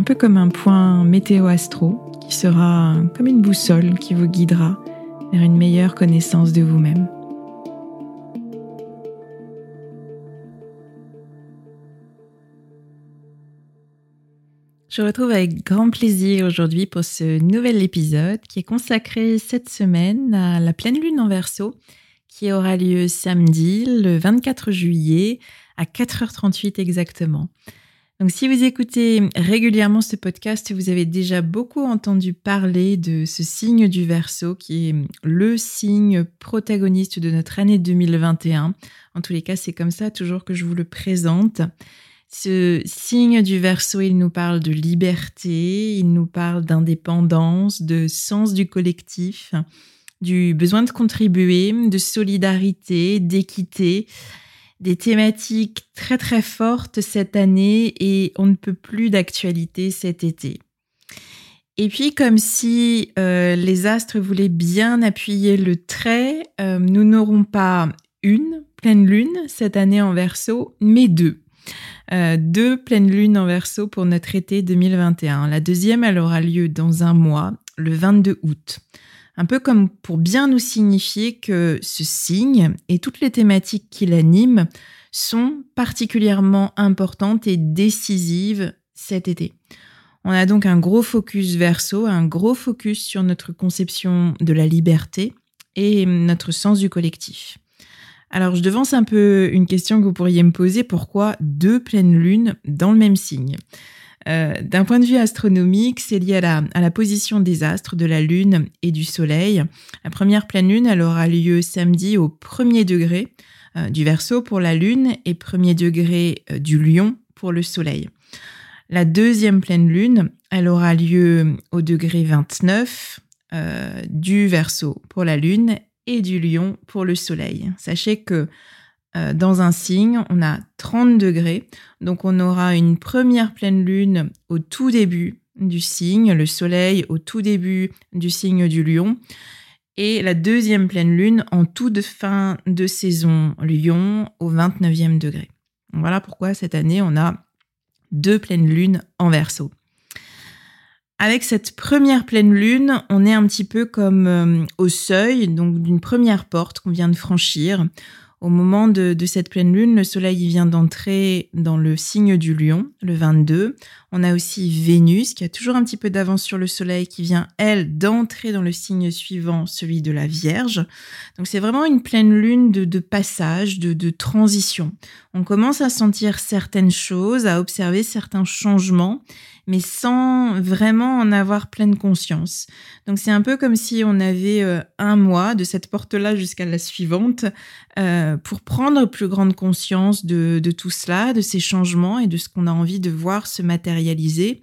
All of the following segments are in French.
un peu comme un point météo-astro qui sera comme une boussole qui vous guidera vers une meilleure connaissance de vous-même. Je retrouve avec grand plaisir aujourd'hui pour ce nouvel épisode qui est consacré cette semaine à la pleine lune en verso qui aura lieu samedi le 24 juillet à 4h38 exactement. Donc si vous écoutez régulièrement ce podcast, vous avez déjà beaucoup entendu parler de ce signe du Verseau qui est le signe protagoniste de notre année 2021. En tous les cas, c'est comme ça toujours que je vous le présente. Ce signe du Verseau, il nous parle de liberté, il nous parle d'indépendance, de sens du collectif, du besoin de contribuer, de solidarité, d'équité des thématiques très très fortes cette année et on ne peut plus d'actualité cet été. Et puis comme si euh, les astres voulaient bien appuyer le trait, euh, nous n'aurons pas une pleine lune cette année en verso, mais deux. Euh, deux pleines lunes en verso pour notre été 2021. La deuxième, elle aura lieu dans un mois, le 22 août un peu comme pour bien nous signifier que ce signe et toutes les thématiques qui l'animent sont particulièrement importantes et décisives cet été. On a donc un gros focus verso, un gros focus sur notre conception de la liberté et notre sens du collectif. Alors je devance un peu une question que vous pourriez me poser, pourquoi deux pleines lunes dans le même signe? Euh, d'un point de vue astronomique, c'est lié à la, position des astres, de la Lune et du Soleil. La première pleine Lune, elle aura lieu samedi au premier degré euh, du Verseau pour la Lune et premier degré euh, du Lion pour le Soleil. La deuxième pleine Lune, elle aura lieu au degré 29 du Verseau pour la Lune et du Lion pour le Soleil. Sachez que euh, dans un signe, on a 30 degrés. Donc on aura une première pleine lune au tout début du signe, le soleil au tout début du signe du lion. Et la deuxième pleine lune en toute fin de saison lion au 29e degré. Voilà pourquoi cette année, on a deux pleines lunes en verso. Avec cette première pleine lune, on est un petit peu comme euh, au seuil donc d'une première porte qu'on vient de franchir. Au moment de, cette pleine lune, le soleil vient d'entrer dans le signe du lion, le 22. On a aussi Vénus qui a toujours un petit peu d'avance sur le Soleil, qui vient, elle, d'entrer dans le signe suivant, celui de la Vierge. Donc c'est vraiment une pleine lune de, passage, de, de transition. On commence à sentir certaines choses, à observer certains changements mais sans vraiment en avoir pleine conscience. Donc c'est un peu comme si on avait euh, un mois de cette porte-là jusqu'à la suivante euh, pour prendre plus grande conscience de, tout cela, de ces changements et de ce qu'on a envie de voir se matérialiser.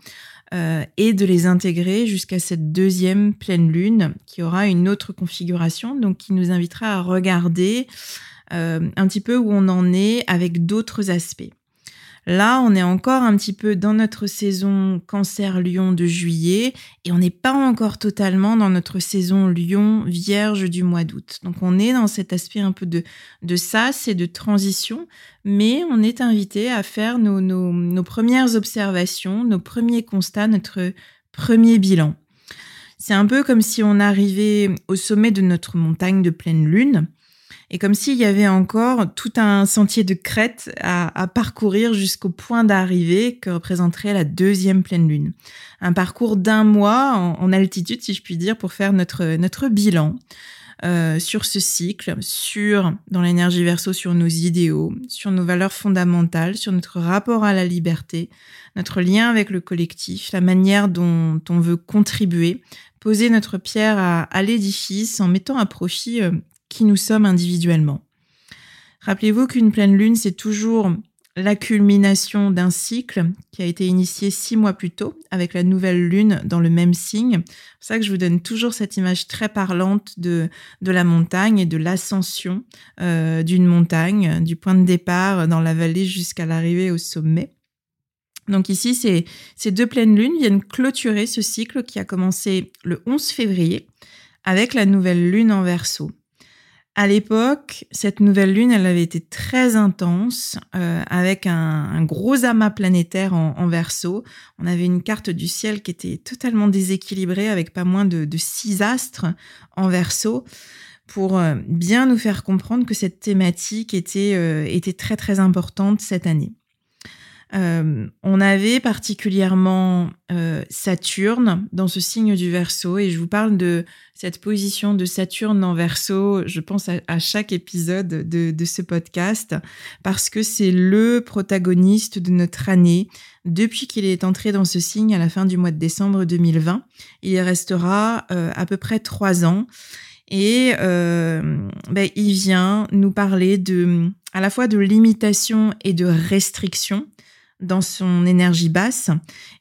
Euh, et de les intégrer jusqu'à cette deuxième pleine lune qui aura une autre configuration, donc qui nous invitera à regarder un petit peu où on en est avec d'autres aspects. Là, on est encore un petit peu dans notre saison Cancer-Lion de juillet et on n'est pas encore totalement dans notre saison Lion-Vierge du mois d'août. Donc on est dans cet aspect un peu de, de sas et de transition, mais on est invité à faire nos, nos premières observations, nos premiers constats, notre premier bilan. C'est un peu comme si on arrivait au sommet de notre montagne de pleine lune et comme s'il y avait encore tout un sentier de crête à, parcourir jusqu'au point d'arrivée que représenterait la deuxième pleine lune. Un parcours d'un mois en, altitude, si je puis dire, pour faire notre, notre bilan. Euh, sur ce cycle, sur, dans l'énergie verso, sur nos idéaux, sur nos valeurs fondamentales, sur notre rapport à la liberté, notre lien avec le collectif, la manière dont on veut contribuer, poser notre pierre à, l'édifice en mettant à profit euh, qui nous sommes individuellement. Rappelez-vous qu'une pleine lune, c'est toujours la culmination d'un cycle qui a été initié six mois plus tôt avec la nouvelle lune dans le même signe. C'est pour ça que je vous donne toujours cette image très parlante de, de la montagne et de l'ascension euh, d'une montagne, du point de départ dans la vallée jusqu'à l'arrivée au sommet. Donc ici, ces, ces deux pleines lunes viennent clôturer ce cycle qui a commencé le 11 février avec la nouvelle lune en verso. À l'époque, cette nouvelle lune, elle avait été très intense, euh, avec un, gros amas planétaire en, en, verso. On avait une carte du ciel qui était totalement déséquilibrée, avec pas moins de, six astres en verso, pour euh, bien nous faire comprendre que cette thématique était, euh, était très très importante cette année. Euh, on avait particulièrement euh, Saturne dans ce signe du Verseau et je vous parle de cette position de Saturne en Verseau, je pense à, chaque épisode de, ce podcast parce que c'est le protagoniste de notre année depuis qu'il est entré dans ce signe à la fin du mois de décembre 2020. Il y restera euh, à peu près trois ans et ben, il vient nous parler de à la fois de limitation et de restriction dans son énergie basse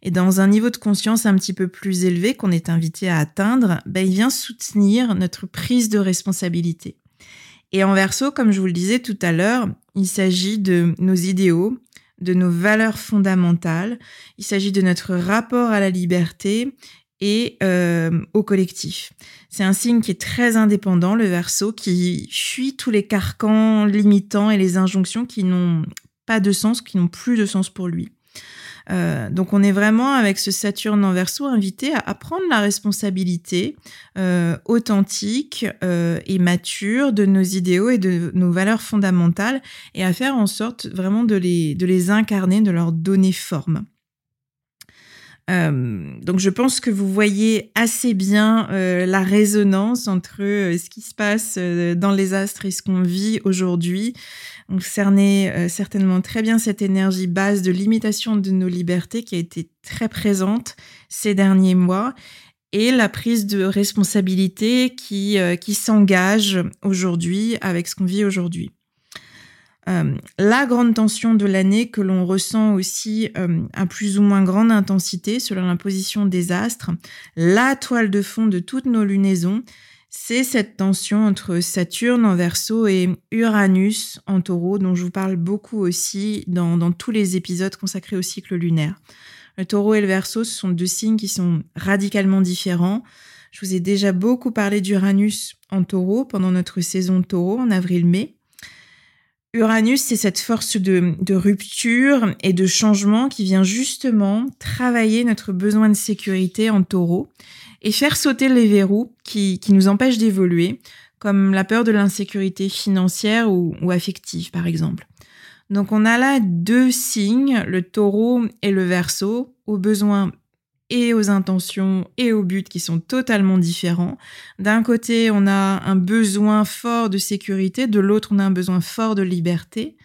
et dans un niveau de conscience un petit peu plus élevé qu'on est invité à atteindre, ben, il vient soutenir notre prise de responsabilité. Et en verso, comme je vous le disais tout à l'heure, il s'agit de nos idéaux, de nos valeurs fondamentales, il s'agit de notre rapport à la liberté et euh, au collectif. C'est un signe qui est très indépendant, le verso, qui fuit tous les carcans limitants et les injonctions qui n'ont pas de sens, qui n'ont plus de sens pour lui. Euh, donc on est vraiment avec ce Saturne en verso invité à, prendre la responsabilité euh, authentique euh, et mature de nos idéaux et de nos valeurs fondamentales et à faire en sorte vraiment de les, de les incarner, de leur donner forme. Donc je pense que vous voyez assez bien la résonance entre ce qui se passe dans les astres et ce qu'on vit aujourd'hui. Donc cerner euh, certainement très bien cette énergie base de limitation de nos libertés qui a été très présente ces derniers mois et la prise de responsabilité qui, euh, qui s'engage aujourd'hui avec ce qu'on vit aujourd'hui. Euh, la grande tension de l'année que l'on ressent aussi à plus ou moins grande intensité selon la position des astres, la toile de fond de toutes nos lunaisons, c'est cette tension entre Saturne en verso et Uranus en taureau, dont je vous parle beaucoup aussi dans, tous les épisodes consacrés au cycle lunaire. Le taureau et le verso, ce sont deux signes qui sont radicalement différents. Je vous ai déjà beaucoup parlé d'Uranus en taureau pendant notre saison taureau en avril-mai. Uranus, c'est cette force de, rupture et de changement qui vient justement travailler notre besoin de sécurité en taureau et faire sauter les verrous qui, qui nous empêchent d'évoluer, comme la peur de l'insécurité financière ou, ou affective, par exemple. Donc on a là deux signes, le taureau et le verso, aux besoins et aux intentions et aux buts qui sont totalement différents. D'un côté, on a un besoin fort de sécurité, de l'autre, on a un besoin fort de liberté.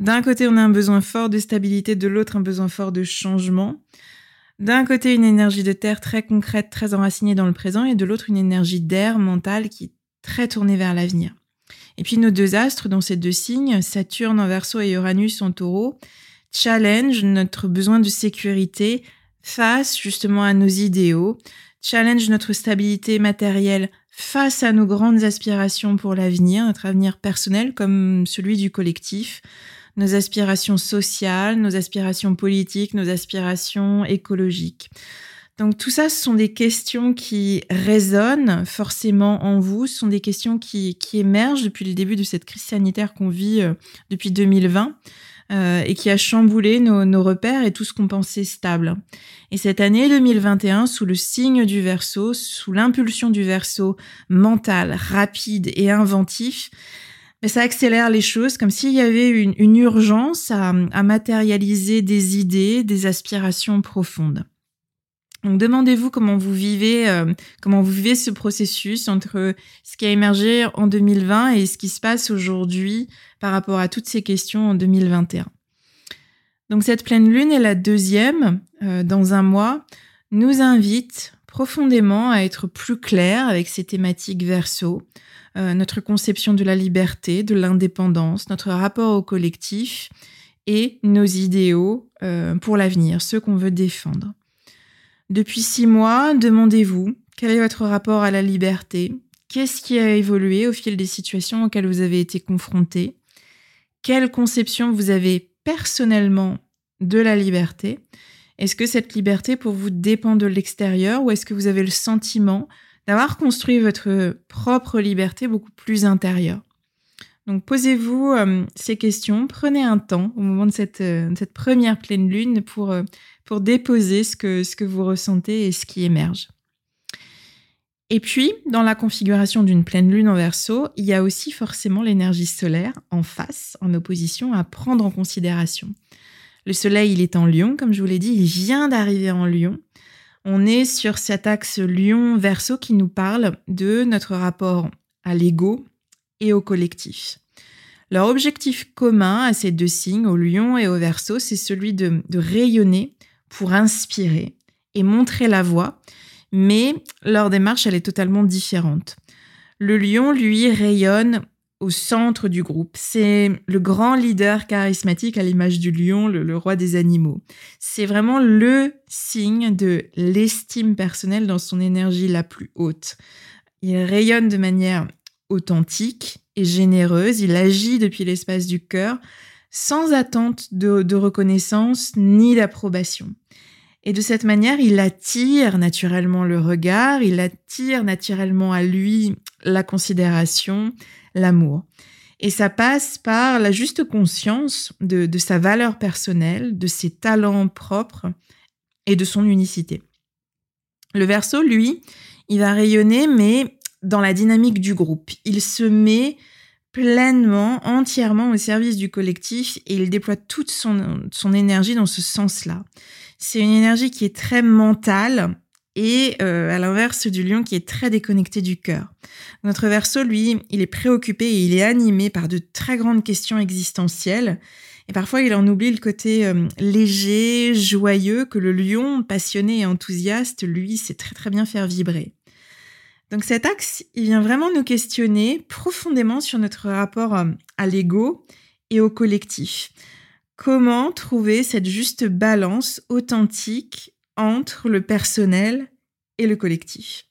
D'un côté, on a un besoin fort de stabilité, de l'autre, un besoin fort de changement. D'un côté, une énergie de terre très concrète, très enracinée dans le présent, et de l'autre, une énergie d'air mentale qui est très tournée vers l'avenir. Et puis nos deux astres dans ces deux signes, Saturne en verso et Uranus en taureau, challenge notre besoin de sécurité face justement à nos idéaux, challenge notre stabilité matérielle face à nos grandes aspirations pour l'avenir, notre avenir personnel comme celui du collectif, nos aspirations sociales, nos aspirations politiques, nos aspirations écologiques. Donc tout ça, ce sont des questions qui résonnent forcément en vous, ce sont des questions qui, émergent depuis le début de cette crise sanitaire qu'on vit euh, depuis 2020 euh, et qui a chamboulé nos, repères et tout ce qu'on pensait stable. Et cette année 2021, sous le signe du verso, sous l'impulsion du verso mental, rapide et inventif, mais ça accélère les choses comme s'il y avait une, urgence à matérialiser des idées, des aspirations profondes. Demandez-vous comment vous vivez, euh, comment vous vivez ce processus entre ce qui a émergé en 2020 et ce qui se passe aujourd'hui par rapport à toutes ces questions en 2021. Donc cette pleine lune est la deuxième euh, dans un mois, nous invite profondément à être plus clair avec ces thématiques verso, euh, notre conception de la liberté, de l'indépendance, notre rapport au collectif et nos idéaux pour l'avenir, ceux qu'on veut défendre. Depuis six mois, demandez-vous quel est votre rapport à la liberté? Qu'est-ce qui a évolué au fil des situations auxquelles vous avez été confronté Quelle conception vous avez personnellement de la liberté? Est-ce que cette liberté pour vous dépend de l'extérieur ou est-ce que vous avez le sentiment d'avoir construit votre propre liberté beaucoup plus intérieure? Donc posez-vous euh, ces questions, prenez un temps au moment de cette, euh, première pleine lune pour, euh, pour déposer ce que, vous ressentez et ce qui émerge. Et puis, dans la configuration d'une pleine lune en verso, il y a aussi forcément l'énergie solaire en face, en opposition à prendre en considération. Le soleil, il est en lion, comme je vous l'ai dit, il vient d'arriver en lion. On est sur cet axe lion-verso qui nous parle de notre rapport à l'ego, et au collectif. Leur objectif commun à ces deux signes, au lion et au verso, c'est celui de, rayonner pour inspirer et montrer la voie, mais leur démarche, elle est totalement différente. Le lion, lui, rayonne au centre du groupe. C'est le grand leader charismatique à l'image du lion, le, le roi des animaux. C'est vraiment le signe de l'estime personnelle dans son énergie la plus haute. Il rayonne de manière authentique et généreuse. Il agit depuis l'espace du cœur sans attente de, reconnaissance ni d'approbation. Et de cette manière, il attire naturellement le regard, il attire naturellement à lui la considération, l'amour. Et ça passe par la juste conscience de, de, sa valeur personnelle, de ses talents propres et de son unicité. Le verso, lui, il va rayonner, mais dans la dynamique du groupe. Il se met pleinement, entièrement au service du collectif et il déploie toute son, énergie dans ce sens-là. C'est une énergie qui est très mentale et euh, à l'inverse du lion qui est très déconnecté du cœur. Notre verso, lui, il est préoccupé et il est animé par de très grandes questions existentielles. Et parfois, il en oublie le côté euh, léger, joyeux que le lion, passionné et enthousiaste, lui, sait très très bien faire vibrer. Donc cet axe, il vient vraiment nous questionner profondément sur notre rapport euh, à l'ego et au collectif. Comment trouver cette juste balance authentique entre le personnel et le collectif?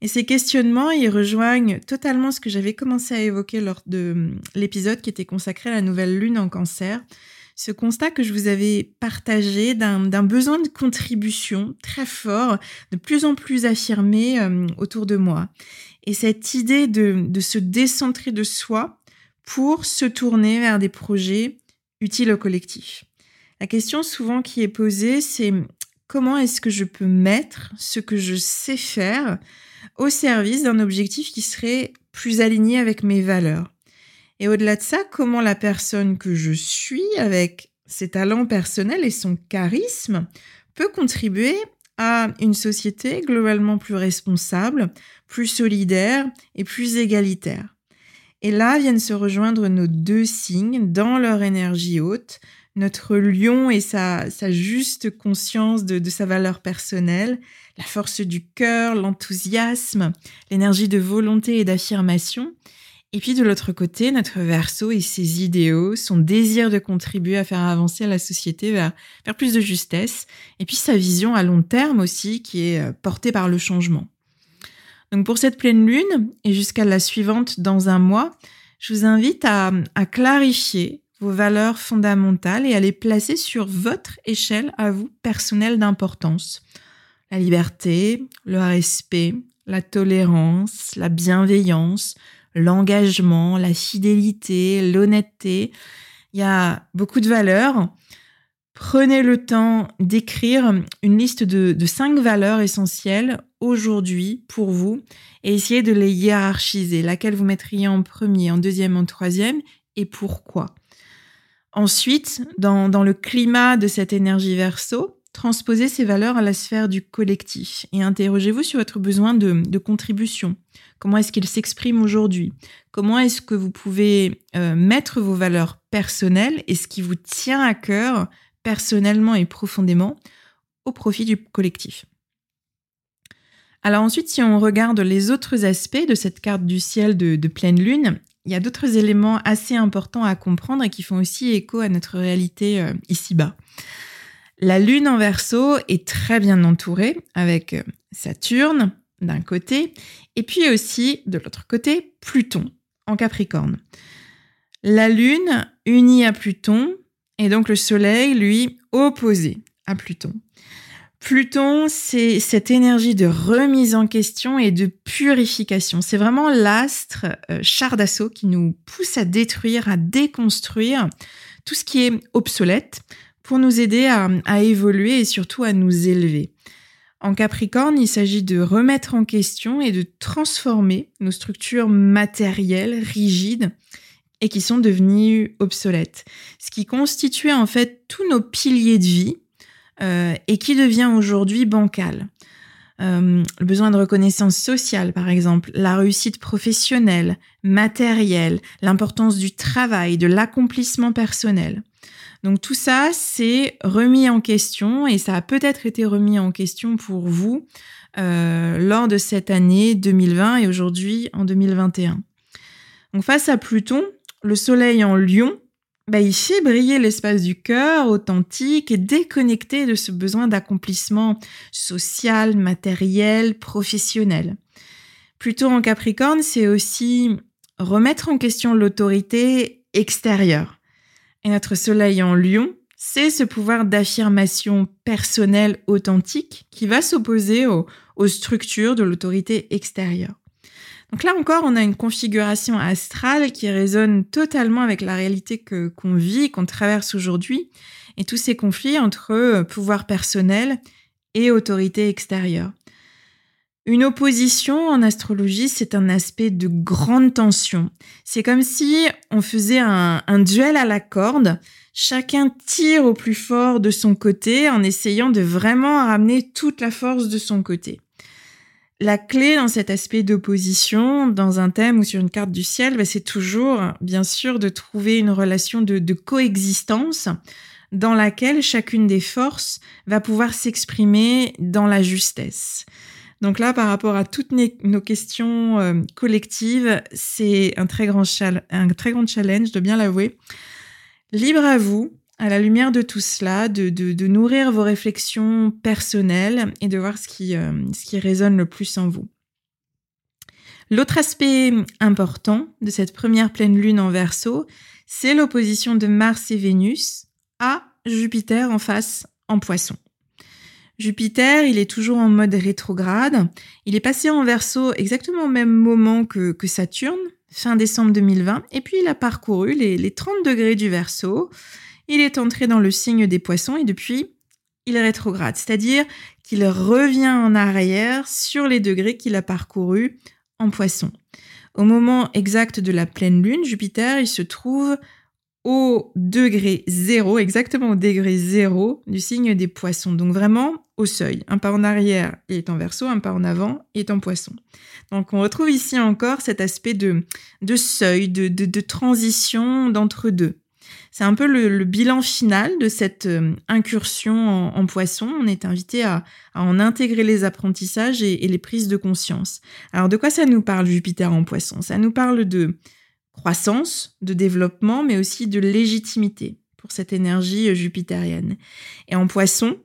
Et ces questionnements, ils rejoignent totalement ce que j'avais commencé à évoquer lors de hum, l'épisode qui était consacré à la nouvelle lune en cancer, ce constat que je vous avais partagé d'un besoin de contribution très fort, de plus en plus affirmé euh, autour de moi. Et cette idée de, de se décentrer de soi pour se tourner vers des projets utiles au collectif. La question souvent qui est posée, c'est comment est-ce que je peux mettre ce que je sais faire au service d'un objectif qui serait plus aligné avec mes valeurs? Et au-delà de ça, comment la personne que je suis, avec ses talents personnels et son charisme, peut contribuer à une société globalement plus responsable, plus solidaire et plus égalitaire. Et là viennent se rejoindre nos deux signes dans leur énergie haute, notre lion et sa, juste conscience de, de sa valeur personnelle, la force du cœur, l'enthousiasme, l'énergie de volonté et d'affirmation, et puis de l'autre côté, notre verso et ses idéaux, son désir de contribuer à faire avancer la société vers, plus de justesse, et puis sa vision à long terme aussi qui est euh, portée par le changement. Donc pour cette pleine lune et jusqu'à la suivante dans un mois, je vous invite à, à clarifier vos valeurs fondamentales et à les placer sur votre échelle à vous personnelle d'importance. La liberté, le respect, la tolérance, la bienveillance, l'engagement, la fidélité, l'honnêteté. Il y a beaucoup de valeurs. Prenez le temps d'écrire une liste de, cinq valeurs essentielles aujourd'hui pour vous et essayez de les hiérarchiser. Laquelle vous mettriez en premier, en deuxième, en troisième et pourquoi? Ensuite, dans, dans le climat de cette énergie verso, transposez ces valeurs à la sphère du collectif et interrogez-vous sur votre besoin de, contribution. Comment est-ce qu'il s'exprime aujourd'hui? Comment est-ce que vous pouvez euh, mettre vos valeurs personnelles et ce qui vous tient à cœur personnellement et profondément au profit du collectif? Alors ensuite, si on regarde les autres aspects de cette carte du ciel de, pleine lune, il y a d'autres éléments assez importants à comprendre et qui font aussi écho à notre réalité euh, ici-bas. La Lune en verso est très bien entourée avec euh, Saturne d'un côté et puis aussi de l'autre côté Pluton en Capricorne. La Lune unie à Pluton et donc le Soleil, lui, opposé à Pluton. Pluton, c'est cette énergie de remise en question et de purification. C'est vraiment l'astre euh, char d'assaut qui nous pousse à détruire, à déconstruire tout ce qui est obsolète, pour nous aider à, évoluer et surtout à nous élever. En Capricorne, il s'agit de remettre en question et de transformer nos structures matérielles rigides et qui sont devenues obsolètes. Ce qui constituait en fait tous nos piliers de vie euh, et qui devient aujourd'hui bancal. Euh, le besoin de reconnaissance sociale, par exemple, la réussite professionnelle, matérielle, l'importance du travail, de l'accomplissement personnel. Donc tout ça, c'est remis en question et ça a peut-être été remis en question pour vous euh, lors de cette année 2020 et aujourd'hui en 2021. Donc face à Pluton, le Soleil en Lion, bah, il fait briller l'espace du cœur authentique et déconnecté de ce besoin d'accomplissement social, matériel, professionnel. Pluton en Capricorne, c'est aussi remettre en question l'autorité extérieure. Et notre soleil en lion, c'est ce pouvoir d'affirmation personnelle authentique qui va s'opposer aux, structures de l'autorité extérieure. Donc là encore, on a une configuration astrale qui résonne totalement avec la réalité que qu'on vit, qu'on traverse aujourd'hui, et tous ces conflits entre pouvoir personnel et autorité extérieure. Une opposition en astrologie, c'est un aspect de grande tension. C'est comme si on faisait un, duel à la corde. Chacun tire au plus fort de son côté en essayant de vraiment ramener toute la force de son côté. La clé dans cet aspect d'opposition, dans un thème ou sur une carte du ciel, bah, c'est toujours, bien sûr, de trouver une relation de coexistence dans laquelle chacune des forces va pouvoir s'exprimer dans la justesse. Donc là, par rapport à toutes nos questions euh, collectives, c'est un très grand, un très grand challenge, de bien l'avouer. Libre à vous, à la lumière de tout cela, de, nourrir vos réflexions personnelles et de voir ce qui, euh, ce qui résonne le plus en vous. L'autre aspect important de cette première pleine lune en verso, c'est l'opposition de Mars et Vénus à Jupiter en face en poisson. Jupiter, il est toujours en mode rétrograde. Il est passé en verso exactement au même moment que, Saturne, fin décembre 2020, et puis il a parcouru les, les 30 degrés du verso. Il est entré dans le signe des poissons et depuis, il rétrograde, c'est-à-dire qu'il revient en arrière sur les degrés qu'il a parcourus en poisson. Au moment exact de la pleine lune, Jupiter, il se trouve au degré zéro, exactement au degré zéro du signe des poissons. Donc vraiment au seuil. Un pas en arrière est en verso, un pas en avant est en poisson. Donc on retrouve ici encore cet aspect de, de seuil, de, de, transition d'entre deux. C'est un peu le, bilan final de cette euh, incursion en, poisson. On est invité à, en intégrer les apprentissages et, et les prises de conscience. Alors de quoi ça nous parle Jupiter en poisson? Ça nous parle de croissance, de développement, mais aussi de légitimité pour cette énergie euh, jupitérienne. Et en poisson,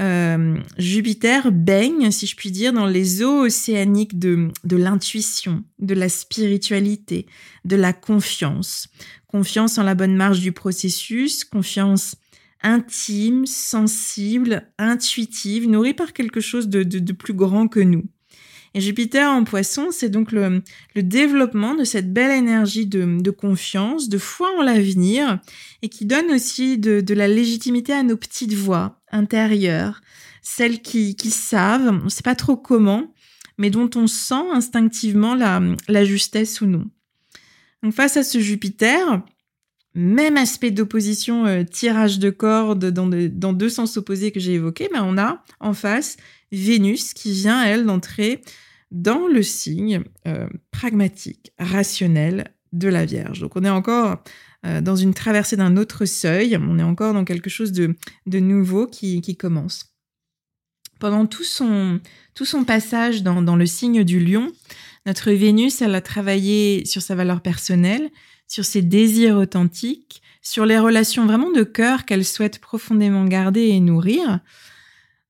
euh, Jupiter baigne, si je puis dire, dans les eaux océaniques de, de l'intuition, de la spiritualité, de la confiance. Confiance en la bonne marche du processus, confiance intime, sensible, intuitive, nourrie par quelque chose de, de plus grand que nous. Et Jupiter en poisson, c'est donc le, développement de cette belle énergie de, confiance, de foi en l'avenir, et qui donne aussi de, la légitimité à nos petites voix intérieures, celles qui, savent, on ne sait pas trop comment, mais dont on sent instinctivement la, justesse ou non. Donc face à ce Jupiter, même aspect d'opposition, euh, tirage de cordes dans, deux sens opposés que j'ai évoqués, mais on a en face Vénus qui vient, elle, d'entrer dans le signe euh, pragmatique, rationnel de la Vierge. Donc on est encore euh, dans une traversée d'un autre seuil, on est encore dans quelque chose de, nouveau qui, commence. Pendant tout son, tout son passage dans, dans, le signe du lion, notre Vénus, elle a travaillé sur sa valeur personnelle, sur ses désirs authentiques, sur les relations vraiment de cœur qu'elle souhaite profondément garder et nourrir.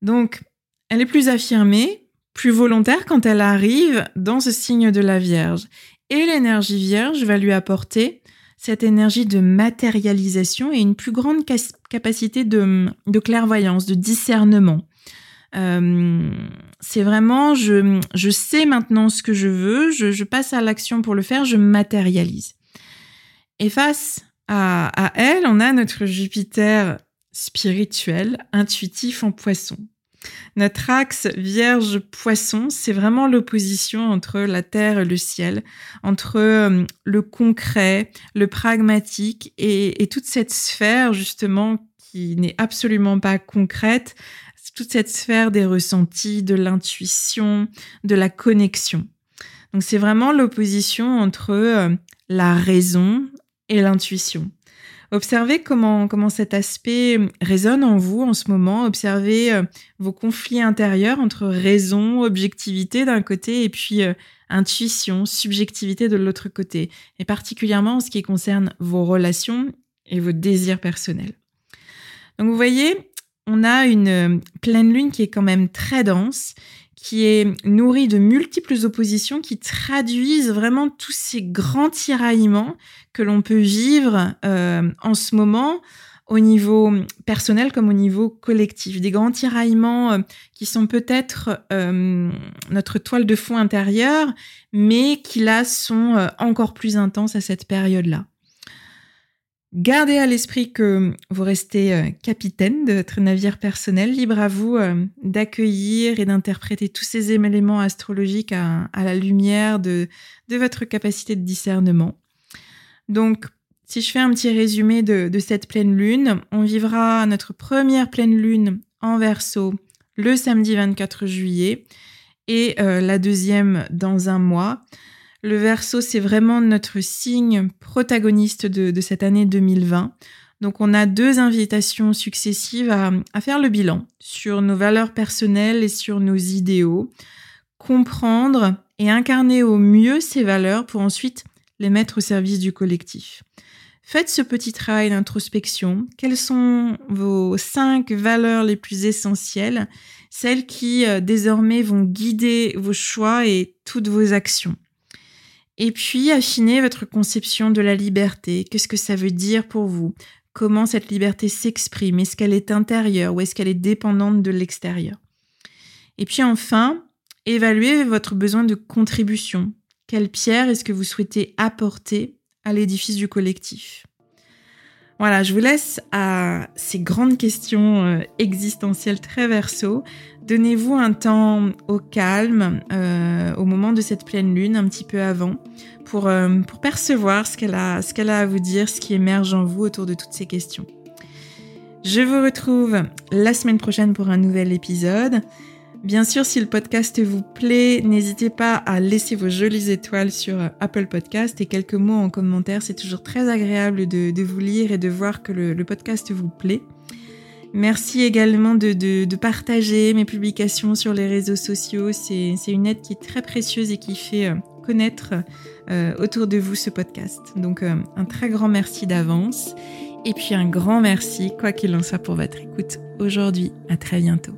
Donc, elle est plus affirmée, plus volontaire quand elle arrive dans ce signe de la Vierge. Et l'énergie Vierge va lui apporter cette énergie de matérialisation et une plus grande capacité de, clairvoyance, de discernement. Euh, c'est vraiment, je, sais maintenant ce que je veux, je, passe à l'action pour le faire, je matérialise. Et face à, à elle, on a notre Jupiter spirituel, intuitif en poisson. Notre axe Vierge-Poisson, c'est vraiment l'opposition entre la terre et le ciel, entre euh, le concret, le pragmatique et, toute cette sphère justement qui n'est absolument pas concrète, toute cette sphère des ressentis, de l'intuition, de la connexion. Donc c'est vraiment l'opposition entre euh, la raison et l'intuition. Observez comment, comment cet aspect résonne en vous en ce moment. Observez euh, vos conflits intérieurs entre raison, objectivité d'un côté et puis euh, intuition, subjectivité de l'autre côté. Et particulièrement en ce qui concerne vos relations et vos désirs personnels. Donc vous voyez, on a une euh, pleine lune qui est quand même très dense qui est nourri de multiples oppositions qui traduisent vraiment tous ces grands tiraillements que l'on peut vivre euh, en ce moment au niveau personnel comme au niveau collectif. Des grands tiraillements euh, qui sont peut-être euh, notre toile de fond intérieure, mais qui là sont encore plus intenses à cette période-là. Gardez à l'esprit que vous restez euh, capitaine de votre navire personnel, libre à vous euh, d'accueillir et d'interpréter tous ces éléments astrologiques à, la lumière de, votre capacité de discernement. Donc, si je fais un petit résumé de, cette pleine lune, on vivra notre première pleine lune en verso le samedi 24 juillet et euh, la deuxième dans un mois. Le verso, c'est vraiment notre signe protagoniste de, cette année 2020. Donc on a deux invitations successives à, faire le bilan sur nos valeurs personnelles et sur nos idéaux, comprendre et incarner au mieux ces valeurs pour ensuite les mettre au service du collectif. Faites ce petit travail d'introspection. Quelles sont vos cinq valeurs les plus essentielles, celles qui euh, désormais vont guider vos choix et toutes vos actions et puis, affiner votre conception de la liberté. Qu'est-ce que ça veut dire pour vous? Comment cette liberté s'exprime? Est-ce qu'elle est intérieure ou est-ce qu'elle est dépendante de l'extérieur? Et puis enfin, évaluer votre besoin de contribution. Quelle pierre est-ce que vous souhaitez apporter à l'édifice du collectif? Voilà, je vous laisse à ces grandes questions euh, existentielles très verso. Donnez-vous un temps au calme, euh, au moment de cette pleine lune, un petit peu avant, pour, euh, pour percevoir ce qu'elle a, ce qu'elle a à vous dire, ce qui émerge en vous autour de toutes ces questions. Je vous retrouve la semaine prochaine pour un nouvel épisode. Bien sûr, si le podcast vous plaît, n'hésitez pas à laisser vos jolies étoiles sur euh, Apple Podcast et quelques mots en commentaire. C'est toujours très agréable de, vous lire et de voir que le, podcast vous plaît. Merci également de, partager mes publications sur les réseaux sociaux. C'est une aide qui est très précieuse et qui fait euh, connaître euh, autour de vous ce podcast. Donc un très grand merci d'avance. Et puis un grand merci, quoi qu'il en soit, pour votre écoute aujourd'hui. À très bientôt.